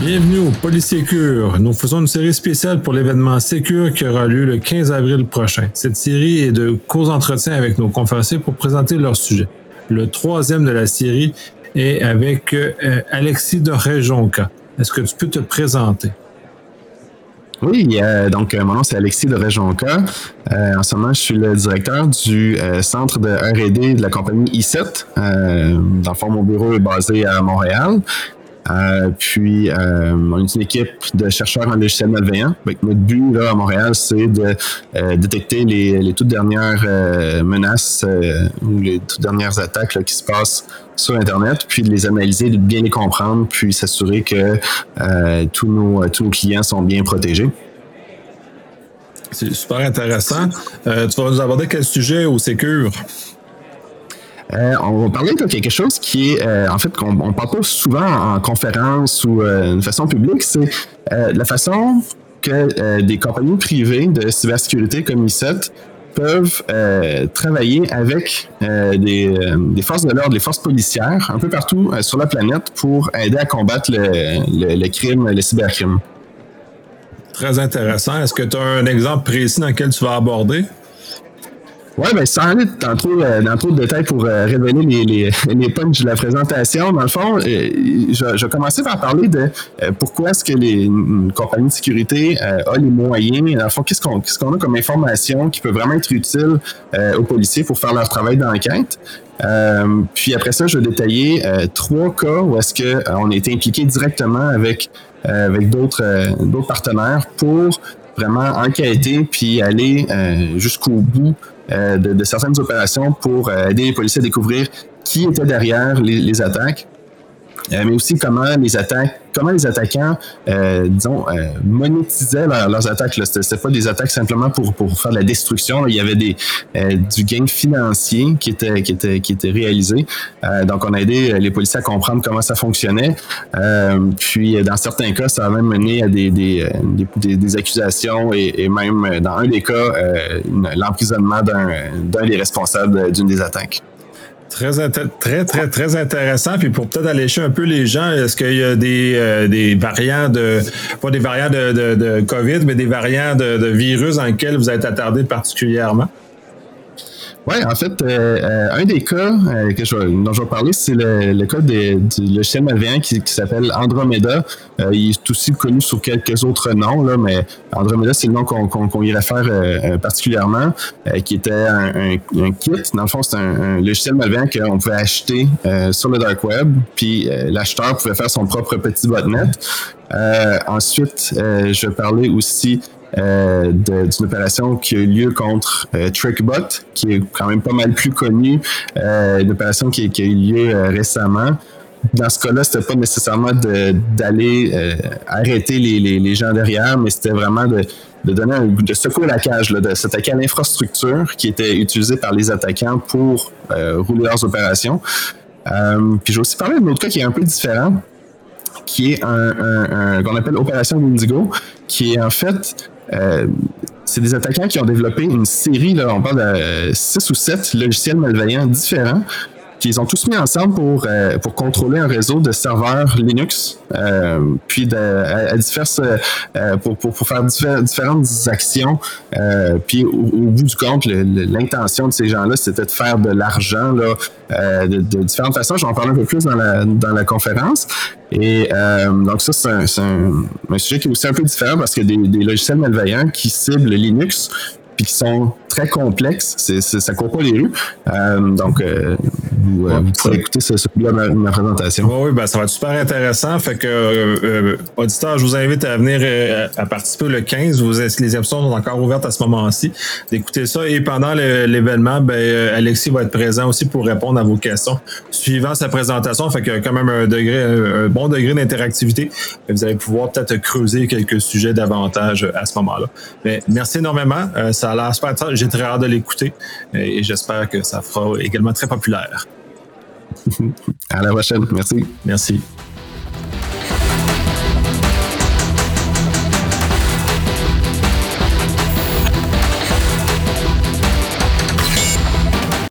Bienvenue au Polysécure. Nous faisons une série spéciale pour l'événement Sécure qui aura lieu le 15 avril prochain. Cette série est de courts entretiens avec nos conférenciers pour présenter leur sujet. Le troisième de la série est avec euh, Alexis de Réjonca. Est-ce que tu peux te présenter? Oui, donc mon nom c'est Alexis de Réjonca. Euh, en ce moment, je suis le directeur du euh, centre de R&D de la compagnie i7. dans le fond, mon bureau est basé à Montréal. Euh, puis, euh, on est une équipe de chercheurs en logiciel malveillant. notre but là, à Montréal, c'est de euh, détecter les, toutes dernières menaces ou les toutes dernières attaques qui se passent sur Internet, puis de les analyser, de bien les comprendre, puis s'assurer que tous, nos, tous nos clients sont bien protégés. C'est super intéressant. tu vas nous aborder quel sujet au Sécure? Euh, on va parler de quelque chose qui est, euh, en fait, qu'on ne parle souvent en conférence ou euh, de façon publique, c'est la façon que des compagnies privées de cybersécurité comme I7 peuvent travailler avec des, forces de l'ordre, des forces policières un peu partout sur la planète pour aider à combattre le, le crime, le cybercrime. Très intéressant. Est-ce que tu as un exemple précis dans lequel tu vas aborder? Oui, ben, sans aller dans trop, euh, dans trop de détails pour euh, révéler les, les, de la présentation, dans le fond, euh, je, je commencer par parler de pourquoi est-ce que les, une compagnie de sécurité a les moyens, dans le fond, qu'est-ce qu'on a comme information qui peut vraiment être utile aux policiers pour faire leur travail d'enquête. puis après ça, je vais détailler trois cas où est-ce qu'on a été impliqué directement avec, avec d'autres d'autres partenaires pour vraiment enquêter puis aller jusqu'au bout euh, de, certaines opérations pour euh, aider les policiers à découvrir qui était derrière les, attaques. Euh, mais aussi comment les attaques, comment les attaquants, disons, monétisaient leurs attaques. Ce n'était pas des attaques simplement pour, pour faire de la destruction. Il y avait des, du gain financier qui était, qui était, qui était réalisé. donc, on a aidé les policiers à comprendre comment ça fonctionnait. puis, dans certains cas, ça a même mené à des, des, des, des accusations et, et, même, dans un des cas, l'emprisonnement d'un des responsables d'une des attaques. Très, très, très, très intéressant. Puis pour peut-être allécher un peu les gens, est-ce qu'il y a des, euh, des variants de, pas des variants de, de, de, COVID, mais des variants de, de virus dans lesquels vous êtes attardé particulièrement? Oui, en fait, euh, euh, un des cas euh, que je, dont je vais parler, c'est le, le, cas du logiciel malveillant qui, qui s'appelle Andromeda. il est aussi connu sous quelques autres noms, là, mais Andromeda, c'est le nom qu'on qu y réfère particulièrement, qui était un, un, kit. Dans le fond, c'est un, logiciel malveillant qu'on pouvait acheter sur le dark web, puis l'acheteur pouvait faire son propre petit botnet. ensuite, je vais parler aussi euh, d'une opération qui a eu lieu contre euh, TrickBot, qui est quand même pas mal plus connu, euh, une opération qui, a eu lieu euh, récemment. Dans ce cas-là, c'était pas nécessairement d'aller arrêter les, les, gens derrière, mais c'était vraiment de, de donner un, de secouer la cage, de s'attaquer à l'infrastructure qui était utilisée par les attaquants pour rouler leurs opérations. puis j'ai aussi parlé d'un autre cas qui est un peu différent, qui est un, un, un qu'on appelle Opération Indigo, qui est en fait euh, c'est des attaquants qui ont développé une série, là, on parle de 6 ou 7 logiciels malveillants différents qu'ils ont tous mis ensemble pour, euh, pour contrôler un réseau de serveurs Linux, euh, puis de, à, diverses, euh, pour, pour, faire différentes actions. Puis au, bout du compte, l'intention de ces gens-là, c'était de faire de l'argent de, de, différentes façons. J'en parle un peu plus dans la, dans la conférence. Et donc ça, c'est un, sujet qui est aussi un peu différent parce que des, des logiciels malveillants qui ciblent Linux, puis qui sont très complexe. C'est, ça court pas les rues. Donc, vous, euh, pourrez écouter ce, là ma, ma, présentation. Oui, oui ben, ça va être super intéressant. Fait que, euh, auditeurs, je vous invite à venir à participer le 15. Vous, les options sont encore ouvertes à ce moment-ci. D'écouter ça. Et pendant l'événement, ben, Alexis va être présent aussi pour répondre à vos questions. Suivant sa présentation, fait qu'il y a quand même un degré, un bon degré d'interactivité. Vous allez pouvoir peut-être creuser quelques sujets davantage à ce moment-là. Mais merci énormément. ça a l'air super intéressant j'ai très hâte de l'écouter et j'espère que ça fera également très populaire. à la prochaine. Merci. Merci.